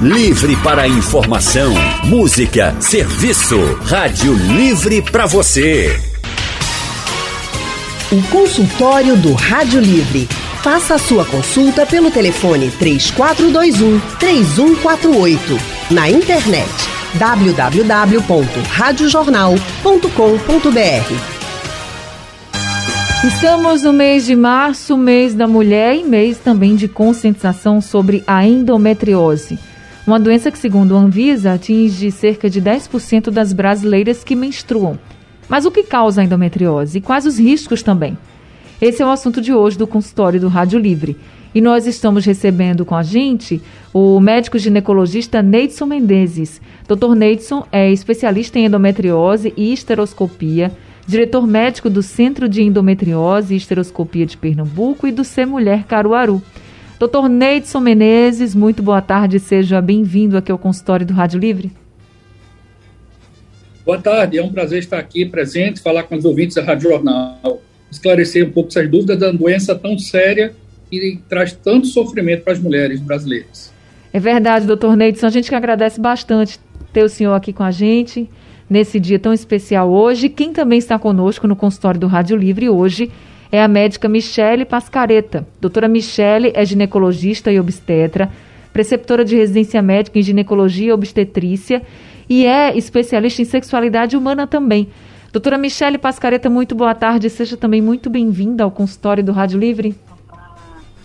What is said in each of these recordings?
Livre para informação, música, serviço. Rádio Livre para você. O consultório do Rádio Livre. Faça a sua consulta pelo telefone 3421 3148. Na internet www.radiojornal.com.br. Estamos no mês de março, mês da mulher e mês também de conscientização sobre a endometriose. Uma doença que, segundo a Anvisa, atinge cerca de 10% das brasileiras que menstruam. Mas o que causa a endometriose e quais os riscos também? Esse é o assunto de hoje do consultório do Rádio Livre. E nós estamos recebendo com a gente o médico ginecologista Neidson Menezes. Dr. Neidson é especialista em endometriose e esteroscopia, diretor médico do Centro de Endometriose e Esteroscopia de Pernambuco e do C Mulher Caruaru. Doutor Neidson Menezes, muito boa tarde, seja bem-vindo aqui ao consultório do Rádio Livre. Boa tarde, é um prazer estar aqui presente, falar com os ouvintes da Rádio Jornal, esclarecer um pouco essas dúvidas da doença tão séria e traz tanto sofrimento para as mulheres brasileiras. É verdade, doutor Neidson, a gente que agradece bastante ter o senhor aqui com a gente nesse dia tão especial hoje. Quem também está conosco no consultório do Rádio Livre hoje é a médica Michele Pascareta. Doutora Michele é ginecologista e obstetra, preceptora de residência médica em ginecologia e obstetrícia e é especialista em sexualidade humana também. Doutora Michele Pascareta, muito boa tarde. Seja também muito bem-vinda ao consultório do Rádio Livre.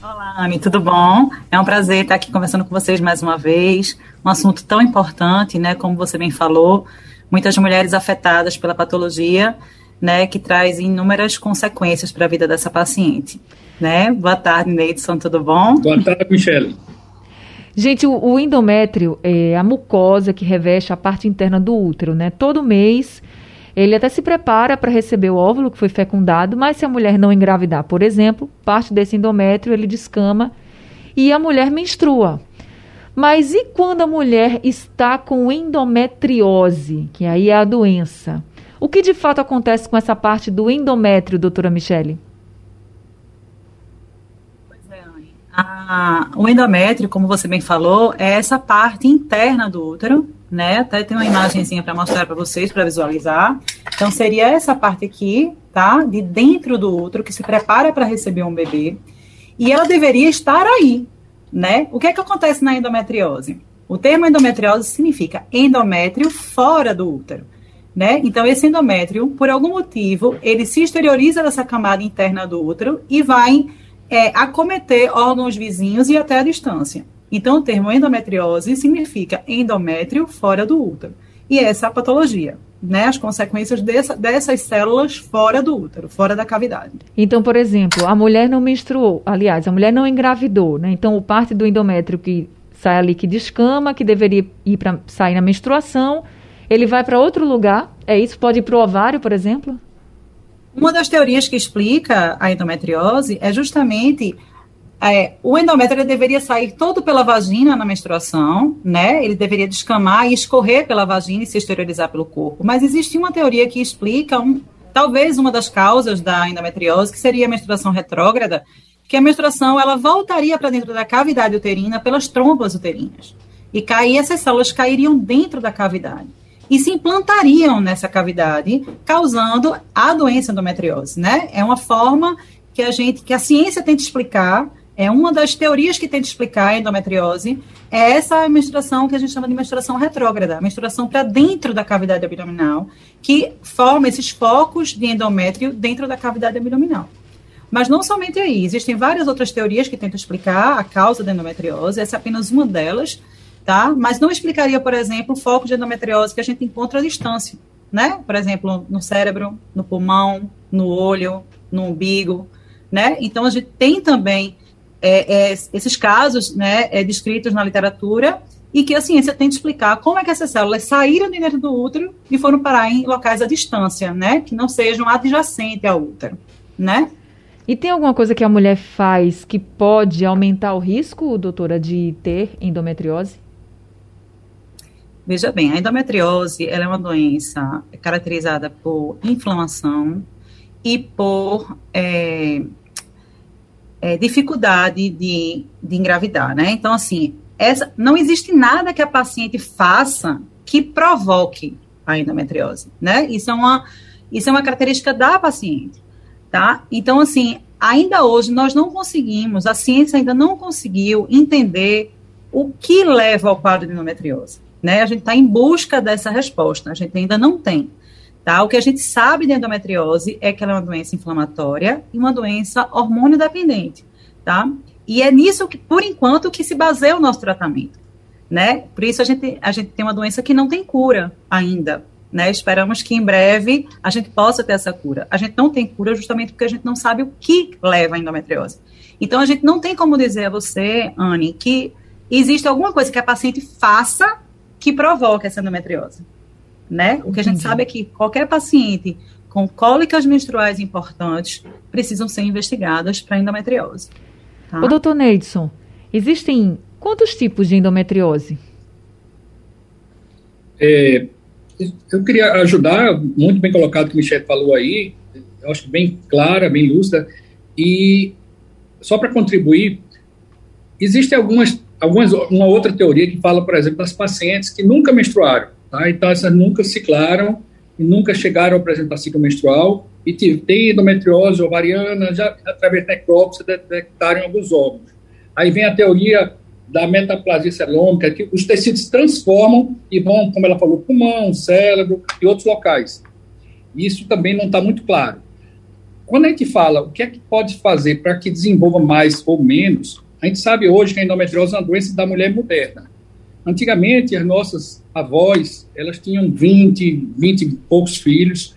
Olá, Anne, tudo bom? É um prazer estar aqui conversando com vocês mais uma vez. Um assunto tão importante, né? Como você bem falou, muitas mulheres afetadas pela patologia né, que traz inúmeras consequências para a vida dessa paciente. Né? Boa tarde, Neidson, tudo bom? Boa tarde, Michele. Gente, o, o, endométrio é a mucosa que reveste a parte interna do útero, né? Todo mês ele até se prepara para receber o óvulo que foi fecundado, mas se a mulher não engravidar, por exemplo, parte desse endométrio ele descama e a mulher menstrua. Mas e quando a mulher está com endometriose, que aí é a doença? O que de fato acontece com essa parte do endométrio, doutora Michele? Pois é, Anne. o endométrio, como você bem falou, é essa parte interna do útero, né? Até tem uma imagenzinha para mostrar para vocês, para visualizar. Então, seria essa parte aqui, tá? De dentro do útero, que se prepara para receber um bebê. E ela deveria estar aí, né? O que é que acontece na endometriose? O termo endometriose significa endométrio fora do útero. Né? Então, esse endométrio, por algum motivo, ele se exterioriza dessa camada interna do útero e vai é, acometer órgãos vizinhos e até a distância. Então, o termo endometriose significa endométrio fora do útero. E essa é a patologia, né? As consequências dessa, dessas células fora do útero, fora da cavidade. Então, por exemplo, a mulher não menstruou, aliás, a mulher não engravidou, né? Então, o parte do endométrio que sai ali que descama, que deveria ir para sair na menstruação, ele vai para outro lugar? É isso? Pode ir para o ovário, por exemplo? Uma das teorias que explica a endometriose é justamente é, o endométrio deveria sair todo pela vagina na menstruação, né? Ele deveria descamar e escorrer pela vagina e se exteriorizar pelo corpo. Mas existe uma teoria que explica um, talvez uma das causas da endometriose, que seria a menstruação retrógrada, que a menstruação ela voltaria para dentro da cavidade uterina pelas trompas uterinas. E aí essas células cairiam dentro da cavidade e se implantariam nessa cavidade, causando a doença endometriose, né? É uma forma que a gente, que a ciência tenta explicar, é uma das teorias que tenta explicar a endometriose, é essa menstruação que a gente chama de menstruação retrógrada, menstruação para dentro da cavidade abdominal, que forma esses focos de endométrio dentro da cavidade abdominal. Mas não somente aí, existem várias outras teorias que tentam explicar a causa da endometriose, essa é apenas uma delas, tá? Mas não explicaria, por exemplo, o foco de endometriose que a gente encontra à distância, né? Por exemplo, no cérebro, no pulmão, no olho, no umbigo, né? Então, a gente tem também é, é, esses casos, né, é, descritos na literatura e que a ciência tenta explicar como é que essas células saíram de dentro do útero e foram parar em locais à distância, né? Que não sejam adjacentes ao útero, né? E tem alguma coisa que a mulher faz que pode aumentar o risco, doutora, de ter endometriose? Veja bem, a endometriose é uma doença caracterizada por inflamação e por é, é, dificuldade de, de engravidar, né? Então, assim, essa, não existe nada que a paciente faça que provoque a endometriose, né? Isso é uma, isso é uma característica da paciente, tá? Então, assim, ainda hoje nós não conseguimos, a ciência ainda não conseguiu entender o que leva ao quadro de endometriose, né? A gente está em busca dessa resposta, a gente ainda não tem. Tá? O que a gente sabe de endometriose é que ela é uma doença inflamatória e uma doença hormônio dependente, tá? E é nisso que, por enquanto, que se baseia o nosso tratamento, né? Por isso a gente, a gente tem uma doença que não tem cura ainda, né? Esperamos que em breve a gente possa ter essa cura. A gente não tem cura justamente porque a gente não sabe o que leva à endometriose. Então a gente não tem como dizer a você, Anne, que existe alguma coisa que a paciente faça que provoque essa endometriose né? O que a gente sabe é que qualquer paciente com cólicas menstruais importantes precisam ser investigadas para endometriose. Tá? O doutor Neidson, existem quantos tipos de endometriose? É, eu queria ajudar, muito bem colocado o que o Michel falou aí, eu acho bem clara, bem lúcida, e só para contribuir, existem algumas, algumas, uma outra teoria que fala, por exemplo, das pacientes que nunca menstruaram, Tá? Então, essas nunca ciclaram e nunca chegaram a apresentar ciclo menstrual e tem endometriose ovariana, já através da necrópsia detectaram alguns órgãos. Aí vem a teoria da metaplasia celômica, que os tecidos transformam e vão, como ela falou, pulmão, cérebro e outros locais. Isso também não está muito claro. Quando a gente fala o que é que pode fazer para que desenvolva mais ou menos, a gente sabe hoje que a endometriose é uma doença da mulher moderna. Antigamente, as nossas avós, elas tinham 20, 20 e poucos filhos,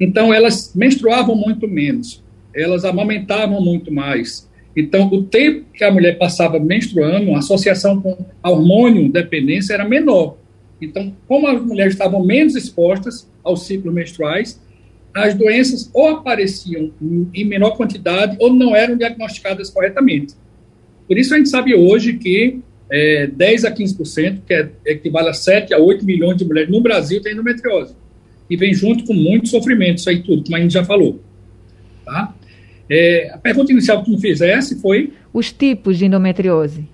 então elas menstruavam muito menos, elas amamentavam muito mais. Então, o tempo que a mulher passava menstruando, a associação com a hormônio dependência era menor. Então, como as mulheres estavam menos expostas aos ciclos menstruais, as doenças ou apareciam em menor quantidade ou não eram diagnosticadas corretamente. Por isso a gente sabe hoje que é, 10 a 15%, que é, equivale a 7 a 8 milhões de mulheres no Brasil, têm endometriose. E vem junto com muito sofrimento, isso aí tudo, como a gente já falou. Tá? É, a pergunta inicial que tu me fizesse foi... Os tipos de endometriose.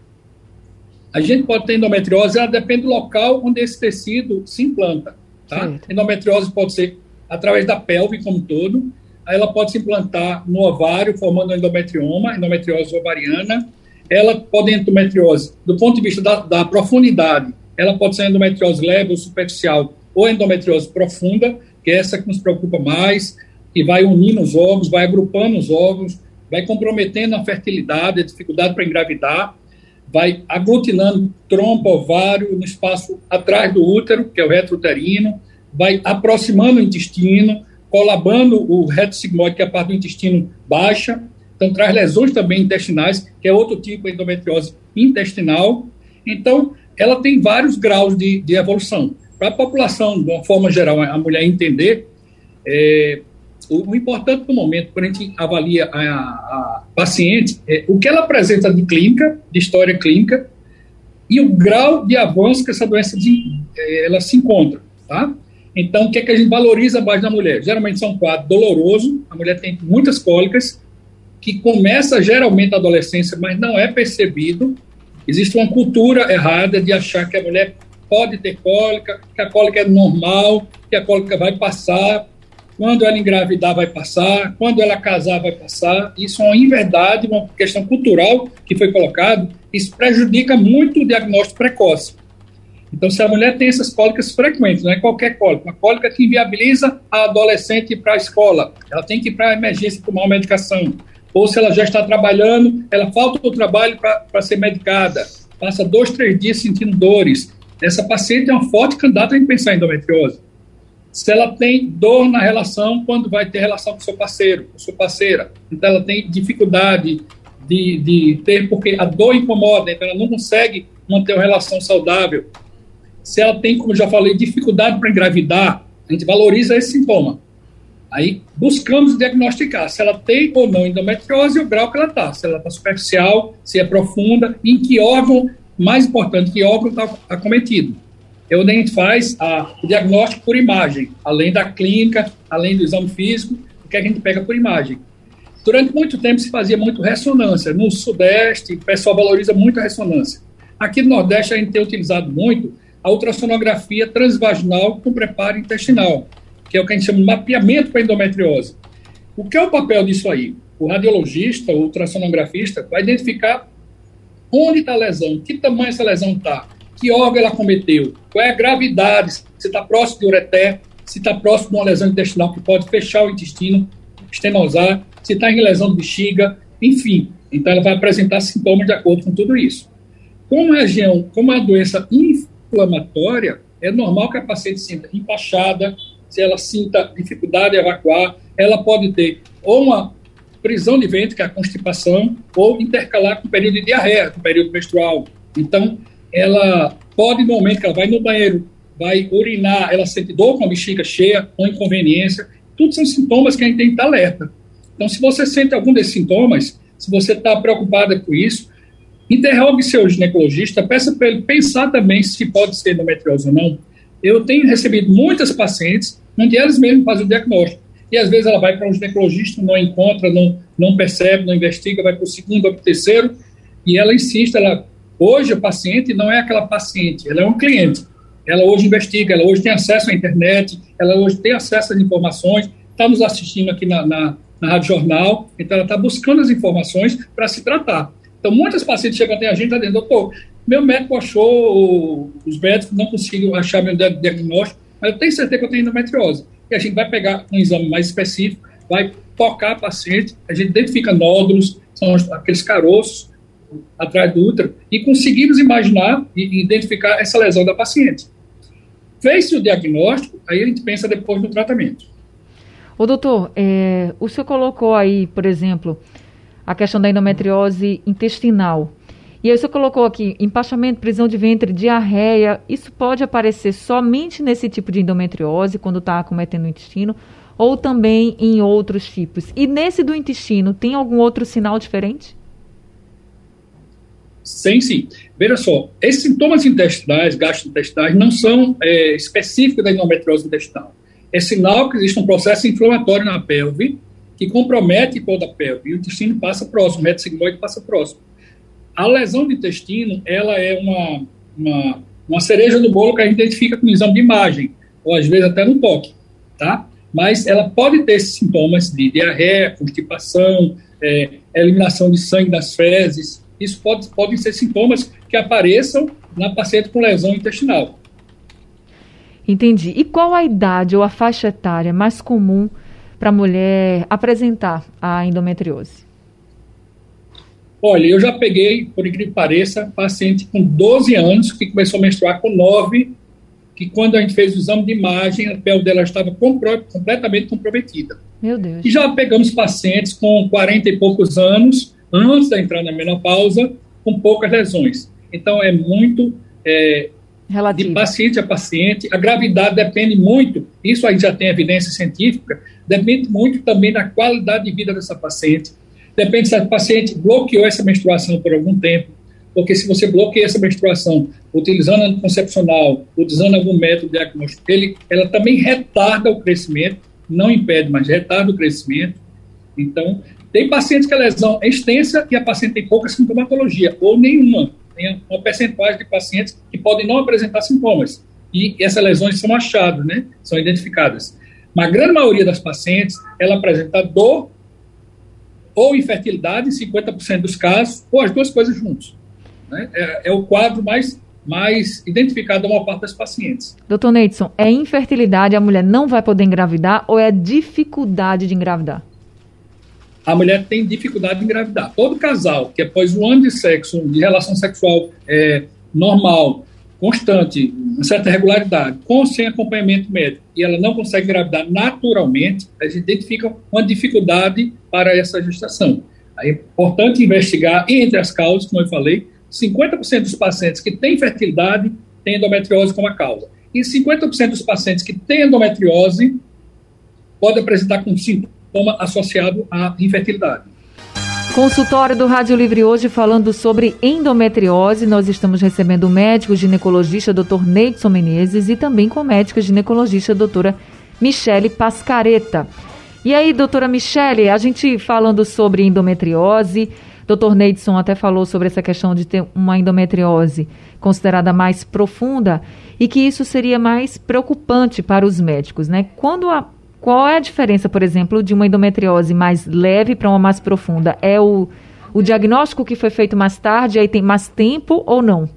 A gente pode ter endometriose, ela depende do local onde esse tecido se implanta. Tá? Endometriose pode ser através da pelve como um todo, ela pode se implantar no ovário, formando endometrioma, endometriose ovariana, ela pode endometriose, do ponto de vista da, da profundidade, ela pode ser endometriose leve ou superficial, ou endometriose profunda, que é essa que nos preocupa mais, que vai unindo os ovos, vai agrupando os ovos, vai comprometendo a fertilidade, a dificuldade para engravidar, vai aglutinando trompa, ovário no espaço atrás do útero, que é o retrouterino, vai aproximando o intestino, colabando o reto sigmoide, que é a parte do intestino baixa, então, traz lesões também intestinais, que é outro tipo de endometriose intestinal. Então, ela tem vários graus de, de evolução. Para a população, de uma forma geral, a mulher entender, é, o, o, importante no momento, quando a gente avalia a, a paciente, é o que ela apresenta de clínica, de história clínica, e o grau de avanço que essa doença de, é, ela se encontra, tá? Então, o que é que a gente valoriza mais na mulher? Geralmente são quadros doloroso, a mulher tem muitas cólicas, que começa geralmente na adolescência, mas não é percebido. Existe uma cultura errada de achar que a mulher pode ter cólica, que a cólica é normal, que a cólica vai passar, quando ela engravidar vai passar, quando ela casar vai passar. Isso é uma inverdade, uma questão cultural que foi colocado. Isso prejudica muito o diagnóstico precoce. Então, se a mulher tem essas cólicas frequentes, não é qualquer cólica, uma cólica que inviabiliza a adolescente para a escola, ela tem que ir para a emergência tomar uma medicação ou se ela já está trabalhando, ela falta o trabalho para ser medicada, passa dois, três dias sentindo dores. Essa paciente é uma forte candidata a pensar em endometriose. Se ela tem dor na relação, quando vai ter relação com seu parceiro, com sua parceira, então ela tem dificuldade de, de ter, porque a dor incomoda, então ela não consegue manter uma relação saudável. Se ela tem, como já falei, dificuldade para engravidar, a gente valoriza esse sintoma. Aí buscamos diagnosticar se ela tem ou não endometriose e o grau que ela está, se ela está superficial, se é profunda, em que órgão, mais importante, que órgão está acometido. É onde a gente faz a, o diagnóstico por imagem, além da clínica, além do exame físico, o que a gente pega por imagem. Durante muito tempo se fazia muito ressonância. No Sudeste, o pessoal valoriza muito a ressonância. Aqui no Nordeste a gente tem utilizado muito a ultrassonografia transvaginal com preparo intestinal, que é o que a gente chama de mapeamento para endometriose. O que é o papel disso aí? O radiologista, o ultrassonografista, vai identificar onde está a lesão, que tamanho essa lesão está, que órgão ela cometeu, qual é a gravidade, se está próximo de ureter, se está próximo de uma lesão intestinal que pode fechar o intestino, estenosar, se está em lesão de bexiga, enfim. Então, ela vai apresentar sintomas de acordo com tudo isso. Como a região, como a doença inflamatória, é normal que a paciente sinta empachada, se ela sinta dificuldade em evacuar, ela pode ter ou uma prisão de ventre, que é a constipação, ou intercalar com o período de diarreia, com o período menstrual. Então, ela pode, no momento que ela vai no banheiro, vai urinar, ela sente dor com a bexiga cheia, ou inconveniência, tudo são sintomas que a gente tem que estar alerta. Então, se você sente algum desses sintomas, se você está preocupada com isso, interrogue seu ginecologista, peça para ele pensar também se pode ser endometriose ou não. Eu tenho recebido muitas pacientes onde elas mesmas fazem o diagnóstico. E às vezes ela vai para um ginecologista, não encontra, não, não percebe, não investiga, vai para o segundo ou para o terceiro, e ela insiste, ela, hoje a paciente não é aquela paciente, ela é um cliente. Ela hoje investiga, ela hoje tem acesso à internet, ela hoje tem acesso às informações, está nos assistindo aqui na, na, na Rádio Jornal, então ela está buscando as informações para se tratar. Então, muitas pacientes chegam até a gente e dizem, doutor, meu médico achou, os médicos não conseguiram achar meu diagnóstico, mas eu tenho certeza que eu tenho endometriose. E a gente vai pegar um exame mais específico, vai tocar a paciente, a gente identifica nódulos, são aqueles caroços atrás do útero, e conseguimos imaginar e identificar essa lesão da paciente. Fez-se o diagnóstico, aí a gente pensa depois no tratamento. Ô doutor, é, o senhor colocou aí, por exemplo, a questão da endometriose intestinal. E aí você colocou aqui empachamento, prisão de ventre, diarreia. Isso pode aparecer somente nesse tipo de endometriose, quando está acometendo o intestino, ou também em outros tipos. E nesse do intestino, tem algum outro sinal diferente? Sim, sim. Veja só, esses sintomas intestinais, gastrointestinais, não são é, específicos da endometriose intestinal. É sinal que existe um processo inflamatório na pelve que compromete toda a pelve e o intestino passa próximo, o reto sigmoide passa próximo. A lesão do intestino, ela é uma, uma, uma cereja do bolo que a gente identifica com exame de imagem, ou às vezes até no toque, tá? Mas ela pode ter sintomas de diarreia, constipação, é, eliminação de sangue das fezes. Isso pode, podem ser sintomas que apareçam na paciente com lesão intestinal. Entendi. E qual a idade ou a faixa etária mais comum para a mulher apresentar a endometriose? Olha, eu já peguei, por incrível que pareça, paciente com 12 anos que começou a menstruar com 9, que quando a gente fez o exame de imagem, a pele dela estava compro completamente comprometida. Meu Deus. E já pegamos pacientes com 40 e poucos anos, antes da entrada na menopausa, com poucas lesões. Então, é muito é, de paciente a paciente. A gravidade depende muito, isso aí já tem evidência científica, depende muito também da qualidade de vida dessa paciente Depende se a paciente bloqueou essa menstruação por algum tempo, porque se você bloqueia essa menstruação utilizando anticoncepcional, utilizando algum método diagnóstico, ele, ela também retarda o crescimento, não impede, mas retarda o crescimento. Então, tem pacientes que a lesão é extensa e a paciente tem pouca sintomatologia, ou nenhuma. Tem uma percentagem de pacientes que podem não apresentar sintomas. E essas lesões são achadas, né? São identificadas. Mas a grande maioria das pacientes, ela apresenta dor ou infertilidade em 50% dos casos, ou as duas coisas juntos. Né? É, é, o quadro mais, mais identificado da maior parte das pacientes. Doutor Neidson, é infertilidade, a mulher não vai poder engravidar ou é dificuldade de engravidar? A mulher tem dificuldade de engravidar. Todo casal que após um ano de sexo, de relação sexual é, normal, constante, uma certa regularidade, com ou sem acompanhamento médico, e ela não consegue engravidar naturalmente, a gente identifica uma dificuldade para essa gestação. É importante investigar, entre as causas, como eu falei, 50% dos pacientes que têm fertilidade têm endometriose como a causa. E 50% dos pacientes que têm endometriose podem apresentar com sintoma associado à infertilidade. Consultório do Rádio Livre hoje falando sobre endometriose. Nós estamos recebendo o médico ginecologista Dr. Neidson Menezes e também com a médica ginecologista doutora Michele Pascareta. E aí, doutora Michele, a gente falando sobre endometriose, Dr. Neidson até falou sobre essa questão de ter uma endometriose considerada mais profunda e que isso seria mais preocupante para os médicos, né? Quando a, qual é a diferença, por exemplo, de uma endometriose mais leve para uma mais profunda? É o, o diagnóstico que foi feito mais tarde, aí tem mais tempo ou não?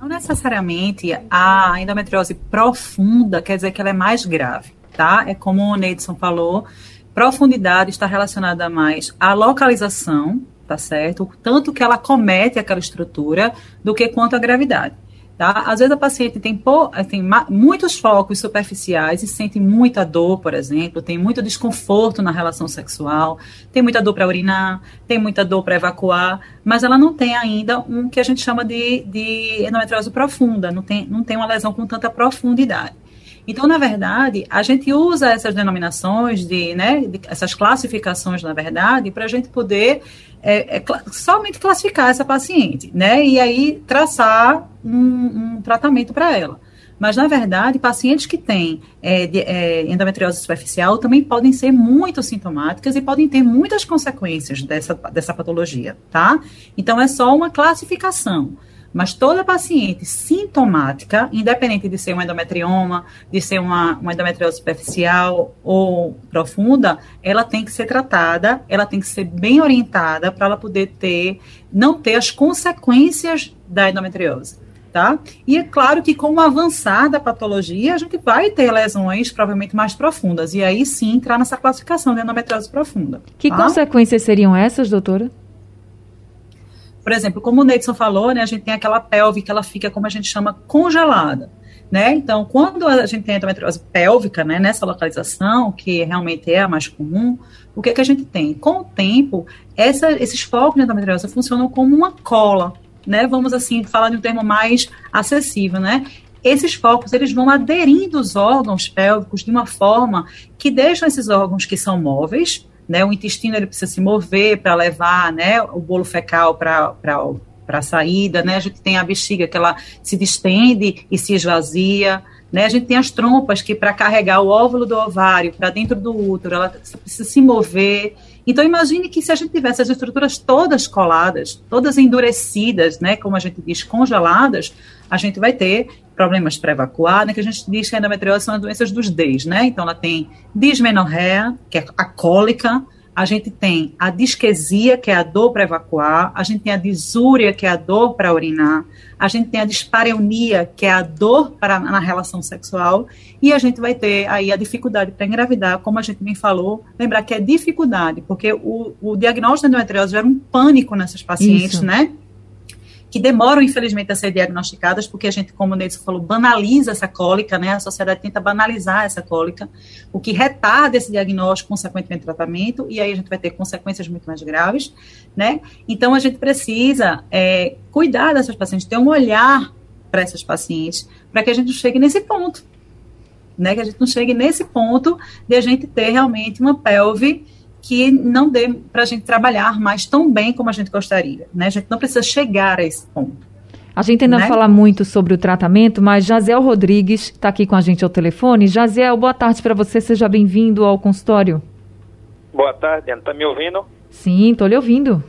Não necessariamente a endometriose profunda quer dizer que ela é mais grave, tá? É como o Neidson falou, profundidade está relacionada mais à localização, tá certo? Tanto que ela comete aquela estrutura do que quanto à gravidade. Tá? Às vezes a paciente tem, tem muitos focos superficiais e sente muita dor, por exemplo, tem muito desconforto na relação sexual, tem muita dor para urinar, tem muita dor para evacuar, mas ela não tem ainda um que a gente chama de, de endometriose profunda, não tem, não tem uma lesão com tanta profundidade. Então, na verdade, a gente usa essas denominações, de, né, de, essas classificações, na verdade, para a gente poder é, é, somente classificar essa paciente, né, e aí traçar um, um tratamento para ela. Mas, na verdade, pacientes que têm é, de, é, endometriose superficial também podem ser muito sintomáticas e podem ter muitas consequências dessa, dessa patologia, tá? Então, é só uma classificação. Mas toda paciente sintomática, independente de ser um endometrioma, de ser uma, uma endometriose superficial ou profunda, ela tem que ser tratada, ela tem que ser bem orientada para ela poder ter, não ter as consequências da endometriose. Tá? E é claro que com o avançar da patologia, a gente vai ter lesões provavelmente mais profundas, e aí sim entrar nessa classificação de endometriose profunda. Que tá? consequências seriam essas, doutora? Por exemplo, como o Neidson falou, né, a gente tem aquela pelve que ela fica, como a gente chama, congelada. Né? Então, quando a gente tem endometriose pélvica, né, nessa localização, que realmente é a mais comum, o que, que a gente tem? Com o tempo, essa, esses focos de endometriose funcionam como uma cola, né? Vamos assim falar de um termo mais acessível, né? Esses focos eles vão aderindo os órgãos pélvicos de uma forma que deixam esses órgãos que são móveis, né? O intestino ele precisa se mover para levar, né, o bolo fecal para para a saída, né? A gente tem a bexiga que ela se distende e se esvazia, né? A gente tem as trompas que para carregar o óvulo do ovário para dentro do útero, ela precisa se mover. Então imagine que se a gente tivesse as estruturas todas coladas, todas endurecidas, né, como a gente diz, congeladas, a gente vai ter problemas para evacuar, né, que a gente diz que a endometriose são as doenças dos Ds, né? Então ela tem dismenorreia, que é a cólica, a gente tem a disquesia, que é a dor para evacuar, a gente tem a disúria, que é a dor para urinar, a gente tem a dispareunia, que é a dor para, na relação sexual, e a gente vai ter aí a dificuldade para engravidar, como a gente bem falou, lembrar que é dificuldade, porque o, o diagnóstico de endometriose gera um pânico nessas pacientes, Isso. né? Que demoram, infelizmente, a ser diagnosticadas, porque a gente, como o Neidson falou, banaliza essa cólica, né? A sociedade tenta banalizar essa cólica, o que retarda esse diagnóstico, consequentemente, tratamento, e aí a gente vai ter consequências muito mais graves, né? Então, a gente precisa é, cuidar dessas pacientes, ter um olhar para essas pacientes, para que a gente chegue nesse ponto, né? Que a gente não chegue nesse ponto de a gente ter realmente uma pelve que não dê para a gente trabalhar mais tão bem como a gente gostaria. Né? A gente não precisa chegar a esse ponto. A gente ainda né? fala muito sobre o tratamento, mas Jaziel Rodrigues está aqui com a gente ao telefone. Jaziel, boa tarde para você, seja bem-vindo ao consultório. Boa tarde, Ana. Está me ouvindo? Sim, estou lhe ouvindo.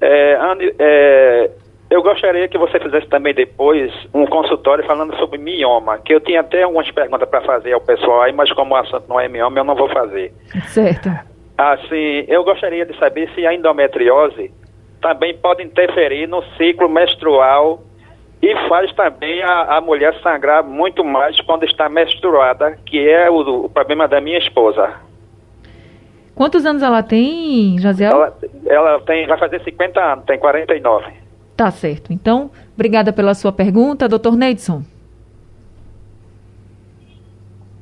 É, Anne, é, eu gostaria que você fizesse também depois um consultório falando sobre mioma, que eu tinha até algumas perguntas para fazer ao pessoal aí, mas como o assunto não é mioma, eu não vou fazer. Certo. Assim, eu gostaria de saber se a endometriose também pode interferir no ciclo menstrual e faz também a, a mulher sangrar muito mais quando está menstruada, que é o, o problema da minha esposa. Quantos anos ela tem, Jaziel? Ela, ela tem, vai fazer 50 anos, tem 49. Tá certo. Então, obrigada pela sua pergunta, doutor Neidson.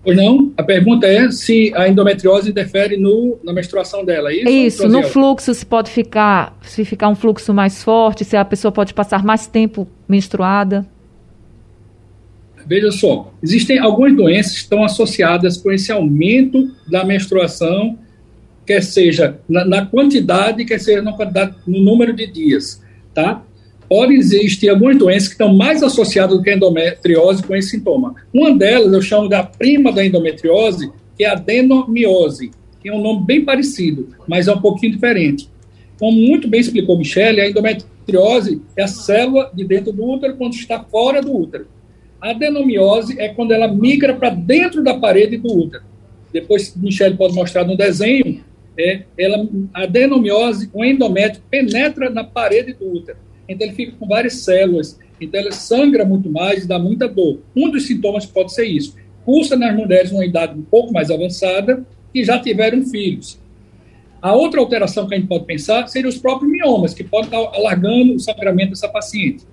Pois não? A pergunta é se a endometriose interfere no, na menstruação dela, é isso? Isso, no fluxo se pode ficar, se ficar um fluxo mais forte, se a pessoa pode passar mais tempo menstruada. Veja só, existem algumas doenças que estão associadas com esse aumento da menstruação, quer seja na, na quantidade, quer seja na quantidade, no número de dias, tá? Pode existir algumas doenças que estão mais associadas do que a endometriose com esse sintoma. Uma delas eu chamo da prima da endometriose, que é a adenomiose, que é um nome bem parecido, mas é um pouquinho diferente. como muito bem explicou Michele, a endometriose é a célula de dentro do útero quando está fora do útero. A adenomiose é quando ela migra para dentro da parede do útero. Depois, Michele pode mostrar no desenho, é, ela, a adenomiose, o endométrio, penetra na parede do útero. Então, ele fica com várias células. Então, ele sangra muito mais e dá muita dor. Um dos sintomas pode ser isso. Cursa nas mulheres uma idade um pouco mais avançada que já tiveram filhos. A outra alteração que a gente pode pensar seria os próprios miomas, que podem estar alargando o sangramento dessa paciente.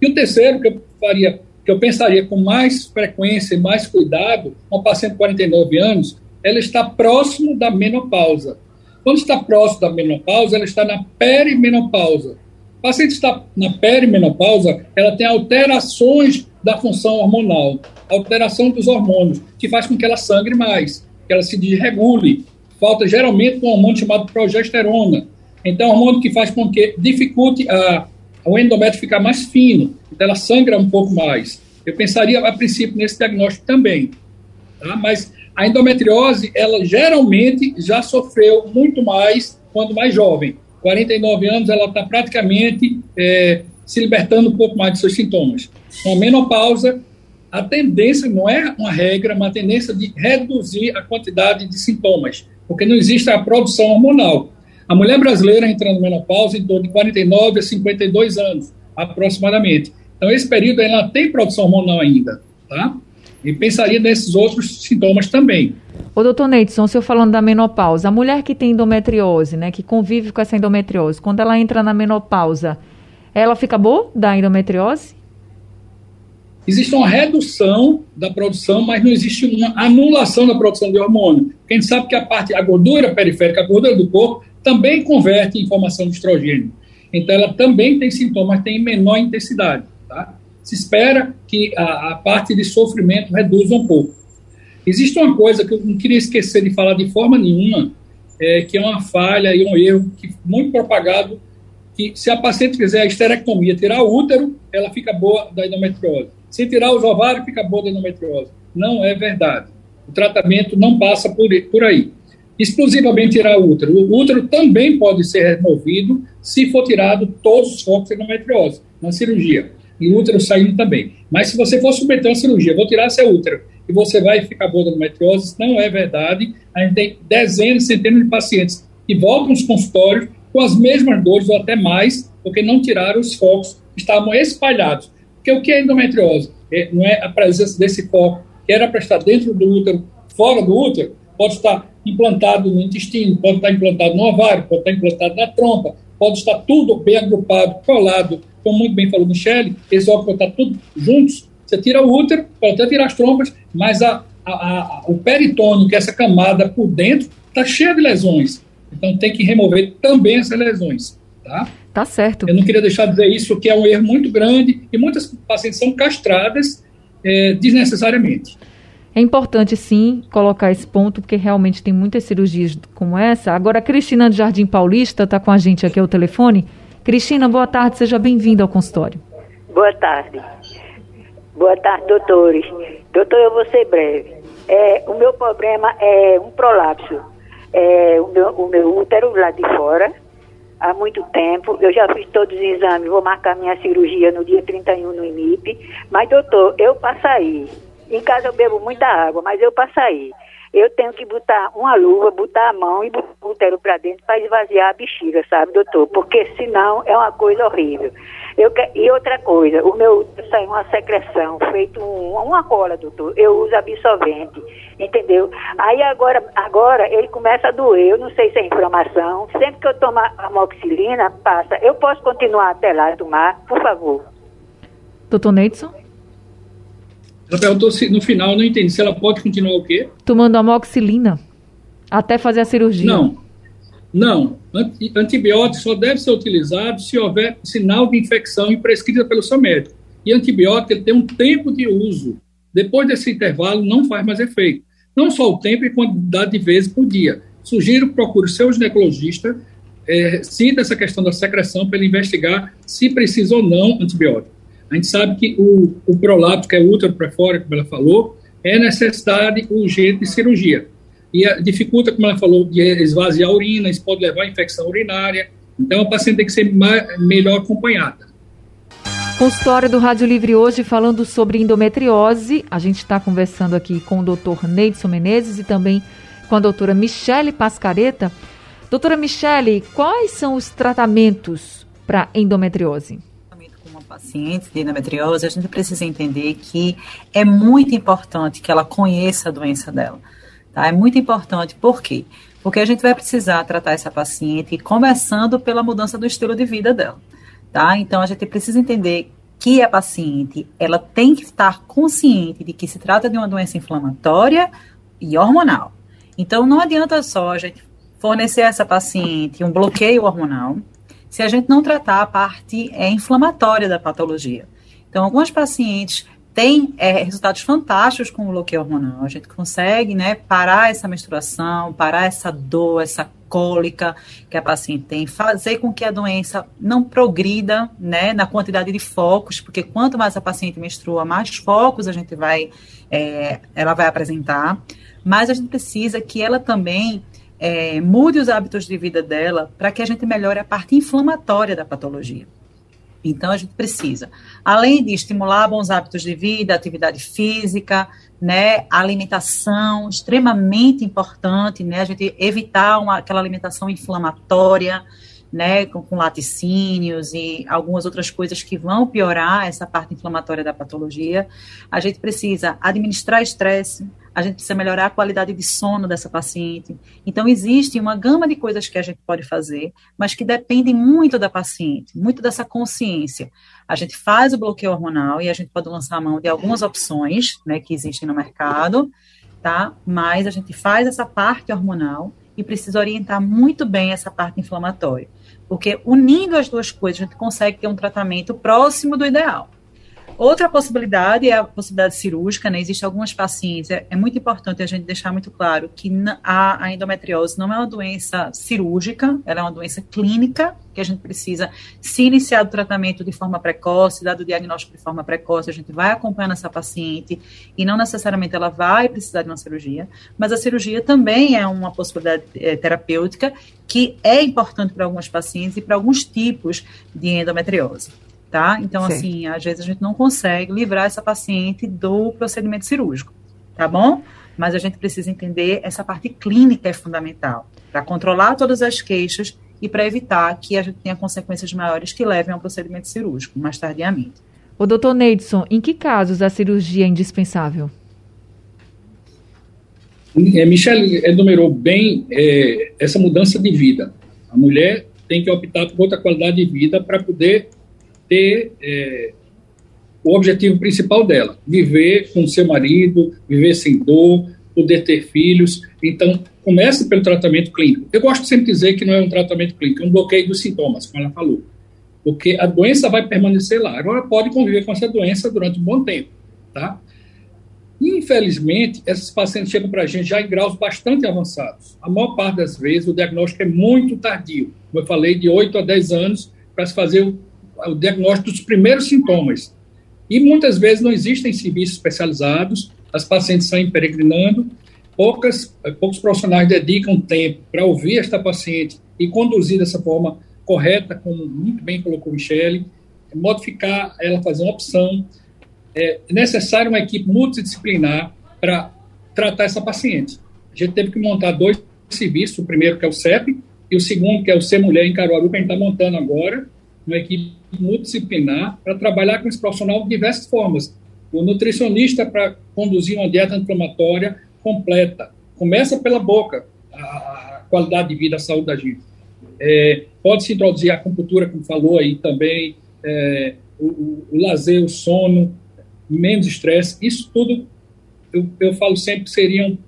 E o terceiro que eu faria, que eu pensaria com mais frequência e mais cuidado, uma paciente de 49 anos, ela está próximo da menopausa. Quando está próximo da menopausa, ela está na perimenopausa. A paciente está na perimenopausa, ela tem alterações da função hormonal, alteração dos hormônios, que faz com que ela sangre mais, que ela se desregule, falta geralmente um hormônio chamado progesterona. Então, é um hormônio que faz com que dificulte a, o endométrio ficar mais fino, então ela sangra um pouco mais. Eu pensaria, a princípio, nesse diagnóstico também. Tá? Mas a endometriose, ela geralmente já sofreu muito mais quando mais jovem. 49 anos, ela está praticamente é, se libertando um pouco mais de seus sintomas. Com a menopausa, a tendência não é uma regra, uma tendência de reduzir a quantidade de sintomas porque não existe a produção hormonal. A mulher brasileira entra na menopausa em torno de 49 a 52 anos, aproximadamente. Então, esse período ela tem produção hormonal ainda, tá? E pensaria nesses outros sintomas também. Ô, doutor Neidson, o senhor falando da menopausa, a mulher que tem endometriose, né, que convive com essa endometriose, quando ela entra na menopausa, ela fica boa da endometriose? existe uma redução da produção, mas não existe uma anulação da produção de hormônio. Porque a gente sabe que a parte, a gordura periférica, a gordura do corpo, também converte em formação de estrogênio. Então, ela também tem sintomas, tem menor intensidade. Tá? Se espera que a, a parte de sofrimento reduza um pouco. Existe uma coisa que eu não queria esquecer de falar de forma nenhuma, é, que é uma falha e um erro que muito propagado, que se a paciente fizer a esterectomia, tirar o útero, ela fica boa da endometriose. Se tirar os ovários, fica boa da endometriose. Não é verdade. O tratamento não passa por, por aí. Exclusivamente tirar o útero. O útero também pode ser removido se for tirado todos os focos de endometriose na cirurgia. E o útero saindo também. Mas se você for submeter uma cirurgia, vou tirar seu útero e você vai ficar boa da endometriose, não é verdade. A gente tem dezenas, centenas de pacientes que voltam aos consultórios com as mesmas dores ou até mais, porque não tiraram os focos que estavam espalhados. Porque o que é endometriose? É, não é a presença desse foco que era para estar dentro do útero, fora do útero, pode estar implantado no intestino, pode estar implantado no ovário, pode estar implantado na trompa, pode estar tudo bem agrupado, colado, como muito bem falou Michele, esse óvulo estar tudo juntos. Você tira o útero, pode até tirar as trompas, mas a, a, a, o peritônio, que é essa camada por dentro, está cheia de lesões. Então tem que remover também essas lesões. Tá? Tá certo. Eu não queria deixar de dizer isso, que é um erro muito grande e muitas pacientes são castradas é, desnecessariamente. É importante, sim, colocar esse ponto, porque realmente tem muitas cirurgias como essa. Agora, a Cristina de Jardim Paulista está com a gente aqui ao telefone. Cristina, boa tarde, seja bem-vinda ao consultório. Boa tarde. Boa tarde, doutores. Doutor, eu vou ser breve. É, o meu problema é um prolapso. É, o, meu, o meu útero lá de fora, há muito tempo. Eu já fiz todos os exames, vou marcar minha cirurgia no dia 31 no IMIP. Mas, doutor, eu aí. Em casa eu bebo muita água, mas eu aí. Eu tenho que botar uma luva, botar a mão e botar o útero para dentro para esvaziar a bexiga, sabe, doutor? Porque senão é uma coisa horrível. Eu. E outra coisa, o meu sai uma secreção, feito um, uma cola, doutor. Eu uso absorvente, entendeu? Aí agora, agora ele começa a doer, eu não sei se é inflamação. Sempre que eu tomo amoxicilina, passa. Eu posso continuar até lá tomar, por favor. Doutor Neidson? Ela perguntou se no final, não entendi, se ela pode continuar o quê? Tomando amoxicilina até fazer a cirurgia. Não. Não, antibiótico só deve ser utilizado se houver sinal de infecção e prescrita pelo seu médico. E antibiótico ele tem um tempo de uso. Depois desse intervalo, não faz mais efeito. Não só o tempo e quantidade de vezes por dia. Sugiro que procure o seu ginecologista, é, sinta essa questão da secreção para ele investigar se precisa ou não antibiótico. A gente sabe que o, o prolapso, que é útero para fora, como ela falou, é necessidade urgente de cirurgia e dificulta, como ela falou, de esvaziar a urina, isso pode levar a infecção urinária Então, a paciente tem que ser mais, melhor acompanhada. Consultório do Rádio Livre hoje falando sobre endometriose. A gente está conversando aqui com o doutor Neidson Menezes e também com a doutora Michele Pascareta. Doutora Michele, quais são os tratamentos para endometriose? Com uma paciente de endometriose, a gente precisa entender que é muito importante que ela conheça a doença dela. Tá? É muito importante, por quê? Porque a gente vai precisar tratar essa paciente começando pela mudança do estilo de vida dela tá? Então a gente precisa entender que a paciente ela tem que estar consciente de que se trata de uma doença inflamatória e hormonal. Então não adianta só a gente fornecer a essa paciente um bloqueio hormonal se a gente não tratar a parte é, inflamatória da patologia. Então algumas pacientes têm é, resultados fantásticos com o bloqueio hormonal. A gente consegue né, parar essa menstruação, parar essa dor, essa cólica que a paciente tem, fazer com que a doença não progrida, né, na quantidade de focos, porque quanto mais a paciente menstrua, mais focos a gente vai, é, ela vai apresentar, mas a gente precisa que ela também é, mude os hábitos de vida dela para que a gente melhore a parte inflamatória da patologia. Então, a gente precisa, além de estimular bons hábitos de vida, atividade física, né, alimentação, extremamente importante, né, a gente evitar uma, aquela alimentação inflamatória, né, com, com, laticínios e algumas outras coisas que vão piorar essa parte inflamatória da patologia. A gente precisa administrar estresse, a gente precisa melhorar a qualidade de sono dessa paciente. Então, existe uma gama de coisas que a gente pode fazer, mas que dependem muito da paciente, muito dessa consciência. A gente faz o bloqueio hormonal e a gente pode lançar a mão de algumas opções né, que existem no mercado, tá? Mas a gente faz essa parte hormonal e precisa orientar muito bem essa parte inflamatória. Porque unindo as duas coisas, a gente consegue ter um tratamento próximo do ideal. Outra possibilidade é a possibilidade cirúrgica, né? Existem algumas pacientes, é, é, muito importante a gente deixar muito claro que a, a, endometriose não é uma doença cirúrgica, ela é uma doença clínica, que a gente precisa se iniciar o tratamento de forma precoce, dado o diagnóstico de forma precoce, a gente vai acompanhando essa paciente e não necessariamente ela vai precisar de uma cirurgia, mas a cirurgia também é uma possibilidade é, terapêutica que é importante para algumas pacientes e para alguns tipos de endometriose tá? Então, certo. assim, às vezes a gente não consegue livrar essa paciente do procedimento cirúrgico, tá bom? Mas a gente precisa entender essa parte clínica é fundamental para controlar todas as queixas e para evitar que a gente tenha consequências maiores que levem ao procedimento cirúrgico mais tardiamente. O doutor Neidson, em que casos a cirurgia é indispensável? É, Michelle enumerou bem é, essa mudança de vida. A mulher tem que optar por outra qualidade de vida para poder ter é, o objetivo principal dela, viver com seu marido, viver sem dor, poder ter filhos. Então, comece pelo tratamento clínico. Eu gosto sempre de dizer que não é um tratamento clínico, é um bloqueio dos sintomas, como ela falou. Porque a doença vai permanecer lá. Agora, pode conviver com essa doença durante um bom tempo, tá? Infelizmente, essas pacientes chegam para a gente já em graus bastante avançados. A maior parte das vezes, o diagnóstico é muito tardio. Como eu falei, de 8 a 10 anos para se fazer o o diagnóstico dos primeiros sintomas. E muitas vezes não existem serviços especializados, as pacientes saem peregrinando, poucas, eh, poucos profissionais dedicam tempo para ouvir esta paciente e conduzir dessa forma correta, como muito bem colocou Michele, modificar ela, fazer uma opção. É necessário uma equipe multidisciplinar para tratar essa paciente. A gente teve que montar dois serviços, o primeiro que é o CEP e o segundo que é o Ser Mulher em Caruaru, que a gente está montando agora, uma equipe multidisciplinar para trabalhar com esse profissional de diversas formas. O nutricionista para conduzir uma dieta inflamatória completa. Começa pela boca, a, a qualidade de vida, a saúde da gente. É, Pode-se introduzir a acupuntura, como falou aí também, é, o, o, o, lazer, o sono, menos estresse. Isso tudo, eu, eu falo sempre que seriam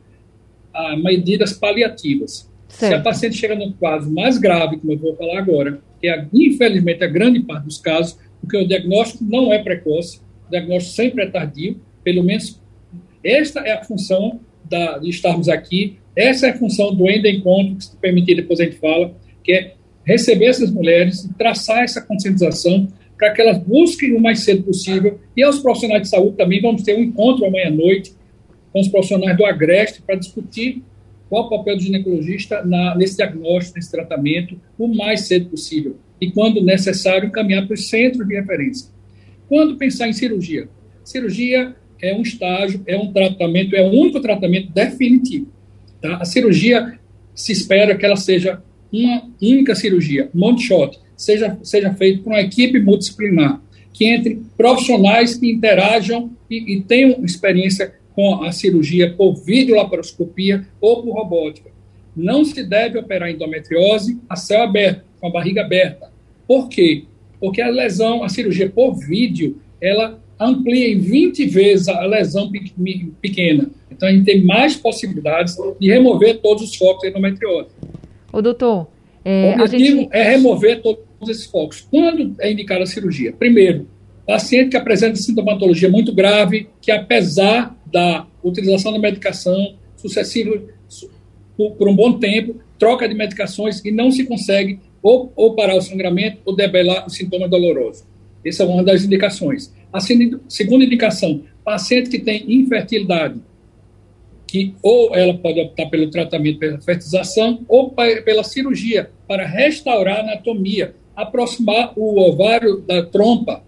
ah, medidas paliativas. Certo. Se a paciente chega no quadro mais grave, como eu vou falar agora, que é, infelizmente, a grande parte dos casos, porque o diagnóstico não é precoce, o diagnóstico sempre é tardio, pelo menos esta é a função da, de estarmos aqui, essa é a função do encontro, que se permitir depois a gente fala, que é receber essas mulheres traçar essa conscientização para que elas busquem o mais cedo possível. E aos profissionais de saúde também vamos ter um encontro amanhã à noite com os profissionais do Agreste para discutir qual o papel do ginecologista na, nesse diagnóstico, nesse tratamento, o mais cedo possível. E, quando necessário, encaminhar para os centros de referência. Quando pensar em cirurgia? Cirurgia é um estágio, é um tratamento, é o único tratamento definitivo. Tá? A cirurgia se espera que ela seja uma única cirurgia, monte shot, seja, seja feita por uma equipe multidisciplinar, que entre profissionais que interajam e, e tenham experiência com a cirurgia por videolaparoscopia ou por robótica. Não se deve operar endometriose a céu aberto, com a barriga aberta. Por quê? Porque a lesão, a cirurgia por vídeo, ela amplia em 20 vezes a lesão pequena. Então, a gente tem mais possibilidades de remover todos os focos da endometriose. Ô, doutor, é, o objetivo gente... é remover todos esses focos. Quando é indicada a cirurgia? Primeiro, paciente que apresenta sintomatologia muito grave, que apesar da utilização da medicação sucessiva por, um bom tempo, troca de medicações e não se consegue ou, ou parar o sangramento ou debelar o sintoma doloroso. Essa é uma das indicações. A segunda indicação, paciente que tem infertilidade, que ou ela pode optar pelo tratamento pela fertilização ou pela cirurgia para restaurar a anatomia, aproximar o ovário da trompa,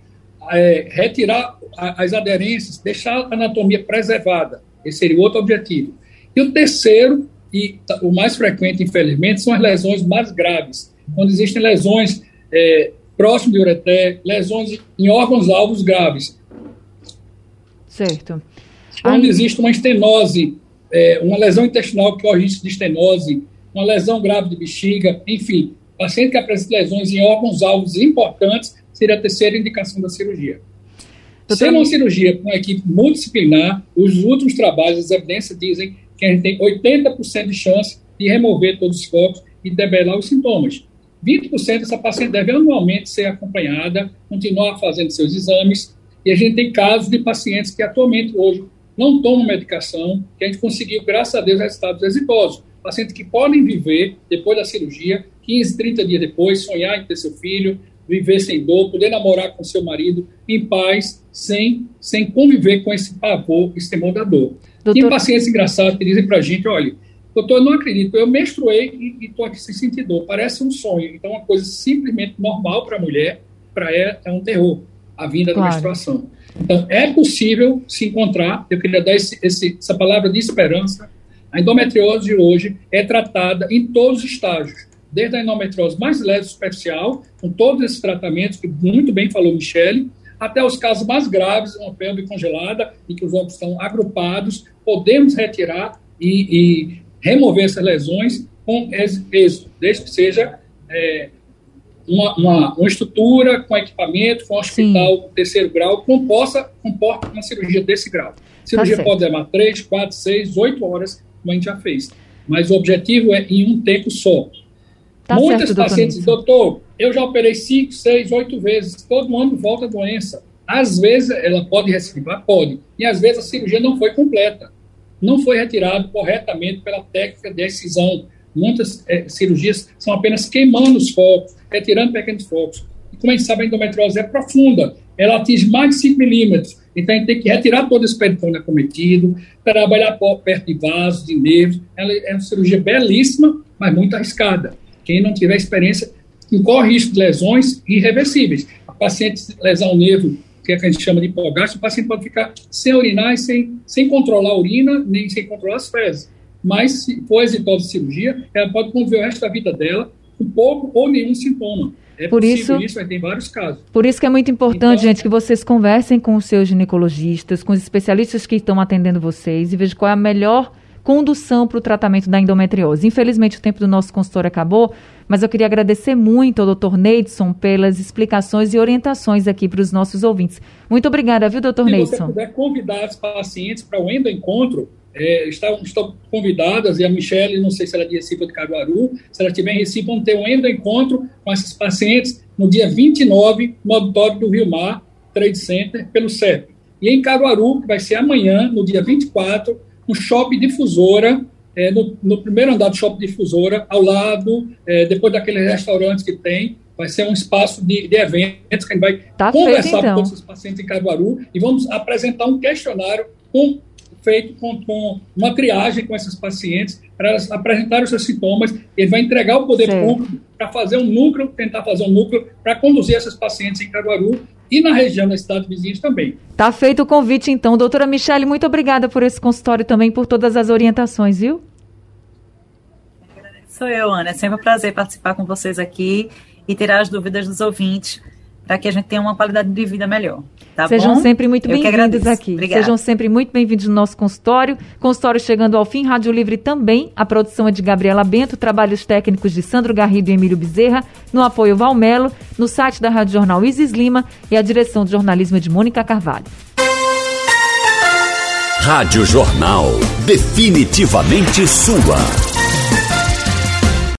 é, retirar as aderências, deixar a anatomia preservada. Esse seria o outro objetivo. E o terceiro, e o mais frequente, infelizmente, são as lesões mais graves, quando existem lesões é, próximo de ureter, lesões em órgãos-alvos graves. Certo. Quando Aí... existe uma estenose, é, uma lesão intestinal que corre risco de estenose, uma lesão grave de bexiga, enfim, paciente que apresenta lesões em órgãos-alvos importantes, seria a terceira indicação da cirurgia. Doutor... Sendo uma cirurgia com uma equipe multidisciplinar, os últimos trabalhos, as evidências dizem que a gente tem 80% de chance de remover todos os focos e debelar os sintomas. 20% dessa paciente deve anualmente ser acompanhada, continuar fazendo seus exames, e a gente tem casos de pacientes que atualmente hoje não tomam medicação, que a gente conseguiu, graças a Deus, resultados exitosos. Pacientes que podem viver depois da cirurgia, 15, 30 dias depois, sonhar em ter seu filho, viver sem dor, poder namorar com seu marido em paz, sem, sem conviver com esse pavor, esse temor da dor. Doutor... Tem pacientes engraçados que dizem para a gente, olha, Doutor, eu não acredito, eu menstruei e estou aqui sem sentir dor. Parece um sonho. Então, uma coisa simplesmente normal para a mulher, para ela é um terror, a vinda claro. da menstruação. Então, é possível se encontrar, eu queria dar esse, esse, essa palavra de esperança. A endometriose hoje é tratada em todos os estágios, desde a endometriose mais leve superficial, com todos esses tratamentos, que muito bem falou Michele, até os casos mais graves, uma pelve congelada, em que os órgãos estão agrupados, podemos retirar e, e remover essas lesões com êxito, desde que seja é, uma, uma, uma, estrutura com equipamento, com um hospital Sim. terceiro grau, que possa comporta uma cirurgia desse grau. Cirurgia tá pode levar 3, 4, 6, 8 horas, como a gente já fez. Mas o objetivo é em um tempo só. Tá Muitas certo, pacientes dizem, doutor, eu já operei 5, 6, 8 vezes, todo ano volta a doença. Às vezes ela pode recidivar, pode. E às vezes a cirurgia não foi completa não foi retirado corretamente pela técnica de excisão. Muitas é, cirurgias são apenas queimando os focos, retirando pequenos focos. E como a gente sabe, a endometriose é profunda, ela atinge mais de 5 milímetros. Então, a gente tem que retirar todo esse peritônio acometido, trabalhar perto de vasos, de nervos. Ela é uma cirurgia belíssima, mas muito arriscada. Quem não tiver experiência incorre risco de lesões irreversíveis. A paciente lesão nervo que, é que a gente chama de hipogastro, o paciente pode ficar sem urinar e sem, sem controlar a urina, nem sem controlar as fezes. Mas, se for exitosa a cirurgia, ela pode conviver o resto da vida dela com pouco ou nenhum sintoma. É por isso, isso, tem vários casos. Por isso que é muito importante, então, gente, que vocês conversem com os seus ginecologistas, com os especialistas que estão atendendo vocês e vejam qual é a melhor condução para o tratamento da endometriose. Infelizmente, o tempo do nosso consultório acabou, mas eu queria agradecer muito ao doutor Neidson pelas explicações e orientações aqui para os nossos ouvintes. Muito obrigada, viu, doutor Neidson? Se você puder convidar os pacientes para o endoencontro, é, estão, estão convidadas, e a Michelle, não sei se ela é de Recife ou de Caruaru, se ela estiver em Recife, vão ter um endoencontro com esses pacientes no dia 29, no auditório do Rio Mar Trade Center, pelo CEP. E em Caruaru, que vai ser amanhã, no dia 24, um shopping difusora, é, no, no, primeiro andar do shopping difusora, ao lado, é, depois daqueles restaurantes que tem, vai ser um espaço de, de eventos que a gente vai tá conversar feito, então. com todos os pacientes em Caruaru e vamos apresentar um questionário com feito com, com uma triagem com essas pacientes, para elas apresentarem os seus sintomas. Ele vai entregar o poder Sim. público para fazer um núcleo, tentar fazer um núcleo para conduzir essas pacientes em Caruaru e na região da cidade vizinhas também. Tá feito o convite, então. Doutora Michele, muito obrigada por esse consultório também, por todas as orientações, viu? Sou eu, Ana. É sempre um prazer participar com vocês aqui e tirar as dúvidas dos ouvintes para que a gente tenha uma qualidade de vida melhor. Tá Sejam bom? sempre muito bem-vindos aqui. Obrigada. Sejam sempre muito bem-vindos no nosso consultório. Consultório chegando ao fim, Rádio Livre também. A produção é de Gabriela Bento, trabalhos técnicos de Sandro Garrido e Emílio Bezerra, no apoio Valmelo, no site da Rádio Jornal Isis Lima e a direção de jornalismo é de Mônica Carvalho. Rádio Jornal, definitivamente sua.